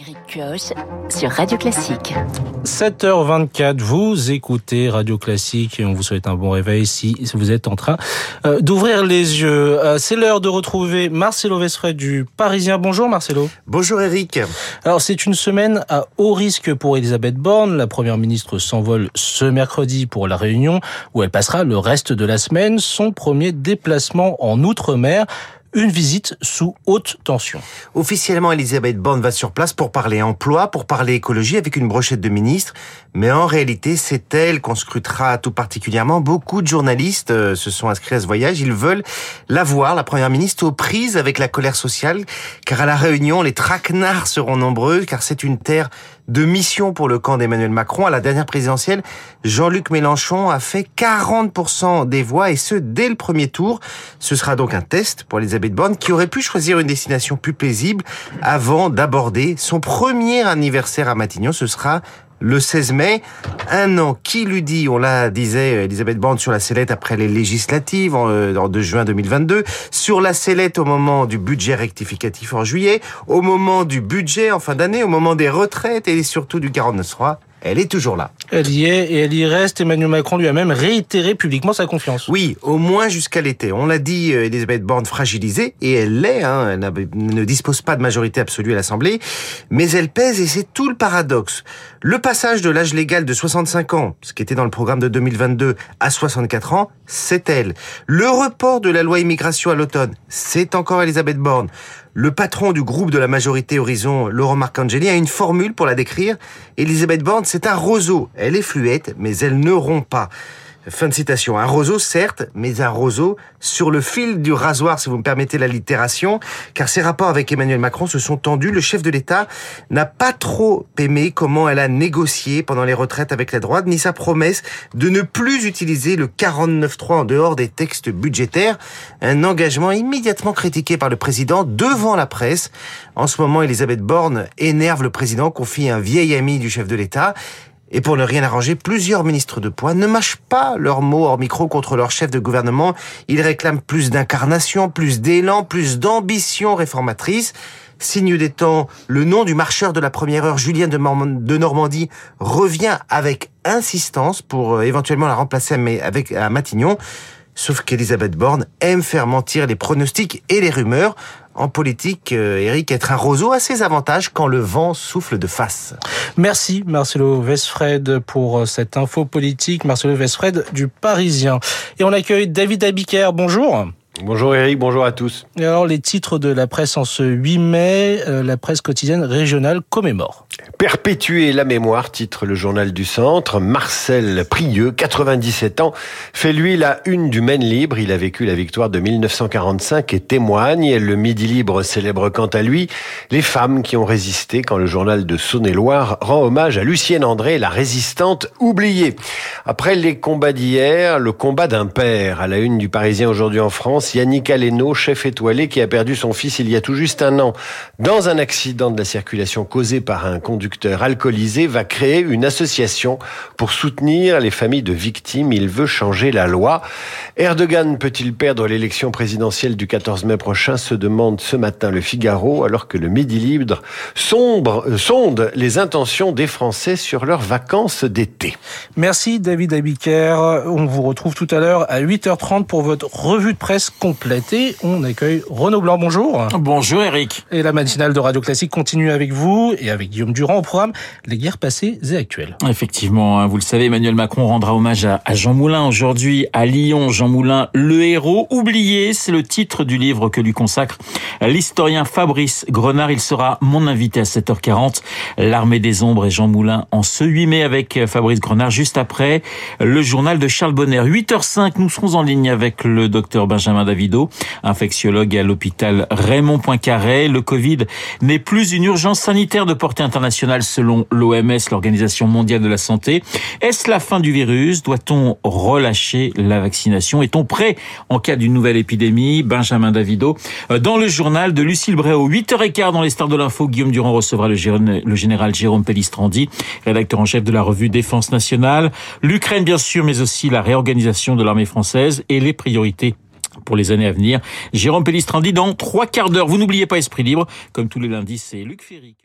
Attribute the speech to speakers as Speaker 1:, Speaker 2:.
Speaker 1: Eric Kioch sur Radio Classique.
Speaker 2: 7h24, vous écoutez Radio Classique et on vous souhaite un bon réveil si vous êtes en train euh, d'ouvrir les yeux. Euh, c'est l'heure de retrouver Marcelo Vesfred du Parisien. Bonjour Marcelo.
Speaker 3: Bonjour Eric.
Speaker 2: Alors c'est une semaine à haut risque pour Elisabeth Borne. La première ministre s'envole ce mercredi pour la Réunion où elle passera le reste de la semaine son premier déplacement en Outre-mer une visite sous haute tension.
Speaker 3: Officiellement, Elisabeth Borne va sur place pour parler emploi, pour parler écologie avec une brochette de ministres. Mais en réalité, c'est elle qu'on scrutera tout particulièrement. Beaucoup de journalistes euh, se sont inscrits à ce voyage. Ils veulent la voir, la première ministre, aux prises avec la colère sociale. Car à la Réunion, les traquenards seront nombreux, car c'est une terre de mission pour le camp d'Emmanuel Macron. À la dernière présidentielle, Jean-Luc Mélenchon a fait 40% des voix et ce, dès le premier tour. Ce sera donc un test pour Elisabeth Borne qui aurait pu choisir une destination plus paisible avant d'aborder son premier anniversaire à Matignon. Ce sera le 16 mai. Un an qui lui dit, on la disait Elisabeth Borne sur la sellette après les législatives en, euh, de juin 2022, sur la sellette au moment du budget rectificatif en juillet, au moment du budget en fin d'année, au moment des retraites et surtout du 49.3 elle est toujours là.
Speaker 2: Elle y est et elle y reste. Emmanuel Macron lui a même réitéré publiquement sa confiance.
Speaker 3: Oui, au moins jusqu'à l'été. On l'a dit, euh, Elisabeth Borne fragilisée, et elle l'est, hein, elle ne dispose pas de majorité absolue à l'Assemblée, mais elle pèse et c'est tout le paradoxe. Le passage de l'âge légal de 65 ans, ce qui était dans le programme de 2022, à 64 ans, c'est elle. Le report de la loi immigration à l'automne, c'est encore Elisabeth Borne. Le patron du groupe de la majorité Horizon, Laurent Marcangeli, a une formule pour la décrire. Elisabeth Borne, c'est un roseau. Elle est fluette, mais elle ne rompt pas. Fin de citation. Un roseau, certes, mais un roseau sur le fil du rasoir, si vous me permettez la littération, car ses rapports avec Emmanuel Macron se sont tendus. Le chef de l'État n'a pas trop aimé comment elle a négocié pendant les retraites avec la droite, ni sa promesse de ne plus utiliser le 49.3 en dehors des textes budgétaires. Un engagement immédiatement critiqué par le président devant la presse. En ce moment, Elisabeth Borne énerve le président, confie un vieil ami du chef de l'État. Et pour ne rien arranger, plusieurs ministres de poids ne mâchent pas leurs mots hors micro contre leur chef de gouvernement. Ils réclament plus d'incarnation, plus d'élan, plus d'ambition réformatrice. Signe des temps, le nom du marcheur de la première heure, Julien de Normandie, revient avec insistance pour euh, éventuellement la remplacer avec, à Matignon. Sauf qu'Elisabeth Borne aime faire mentir les pronostics et les rumeurs en politique, euh, Eric, être un roseau a ses avantages quand le vent souffle de face.
Speaker 2: Merci Marcelo Vesfred pour euh, cette info politique. Marcelo Vesfred du Parisien. Et on accueille David Abiker. Bonjour.
Speaker 4: Bonjour Eric, bonjour à tous.
Speaker 2: Et alors les titres de la presse en ce 8 mai, euh, la presse quotidienne régionale commémore.
Speaker 4: Perpétuer la mémoire, titre le journal du centre. Marcel Prieux, 97 ans, fait lui la une du Maine Libre. Il a vécu la victoire de 1945 et témoigne. Le Midi Libre célèbre quant à lui les femmes qui ont résisté quand le journal de Saône-et-Loire rend hommage à Lucienne André, la résistante oubliée. Après les combats d'hier, le combat d'un père à la une du Parisien aujourd'hui en France Yannick Aleno, chef étoilé qui a perdu son fils il y a tout juste un an dans un accident de la circulation causé par un conducteur alcoolisé, va créer une association pour soutenir les familles de victimes. Il veut changer la loi. Erdogan peut-il perdre l'élection présidentielle du 14 mai prochain? Se demande ce matin le Figaro alors que le Midi Libre euh, sonde les intentions des Français sur leurs vacances d'été.
Speaker 2: Merci David Abiker. On vous retrouve tout à l'heure à 8h30 pour votre revue de presse complétée. On accueille Renaud Blanc, bonjour.
Speaker 5: Bonjour Eric.
Speaker 2: Et la matinale de Radio Classique continue avec vous et avec Guillaume Durand au programme Les guerres passées et actuelles.
Speaker 5: Effectivement, hein, vous le savez, Emmanuel Macron rendra hommage à Jean Moulin aujourd'hui à Lyon. Jean Moulin, le héros oublié, c'est le titre du livre que lui consacre l'historien Fabrice Grenard. Il sera mon invité à 7h40. L'armée des ombres et Jean Moulin en ce 8 mai avec Fabrice Grenard juste après le journal de Charles Bonner. 8h05, nous serons en ligne avec le docteur Benjamin Davido, infectiologue à l'hôpital Raymond Poincaré. Le Covid n'est plus une urgence sanitaire de portée internationale selon l'OMS, l'Organisation mondiale de la santé. Est-ce la fin du virus? Doit-on relâcher la vaccination? Est-on prêt en cas d'une nouvelle épidémie? Benjamin Davido. Euh, dans le journal de Lucille Bréau, 8h15 dans les stars de l'info, Guillaume Durand recevra le, général Jérôme Pellistrandi, rédacteur en chef de la revue Défense nationale. L'Ukraine, bien sûr, mais aussi la réorganisation de l'armée française et les priorités pour les années à venir. Jérôme Pellistrandi dans trois quarts d'heure. Vous n'oubliez pas Esprit Libre. Comme tous les lundis, c'est Luc Ferry.